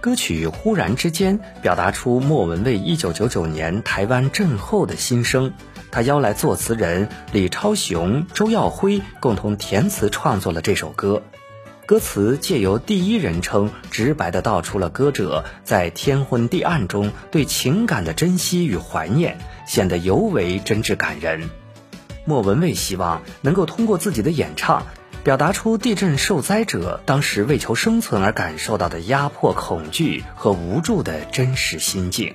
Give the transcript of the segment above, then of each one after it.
歌曲《忽然之间》表达出莫文蔚1999年台湾震后的心声。他邀来作词人李超雄、周耀辉共同填词创作了这首歌。歌词借由第一人称，直白地道出了歌者在天昏地暗中对情感的珍惜与怀念，显得尤为真挚感人。莫文蔚希望能够通过自己的演唱，表达出地震受灾者当时为求生存而感受到的压迫、恐惧和无助的真实心境。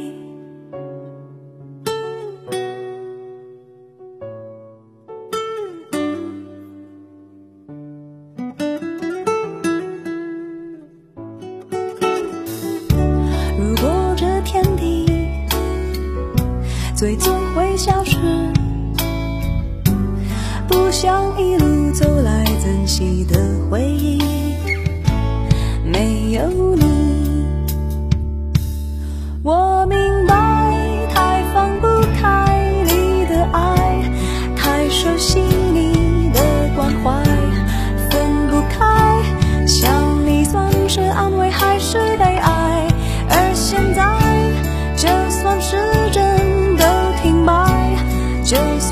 最终会消失，不想一路走来珍惜的回忆，没有你，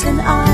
生命像尘埃。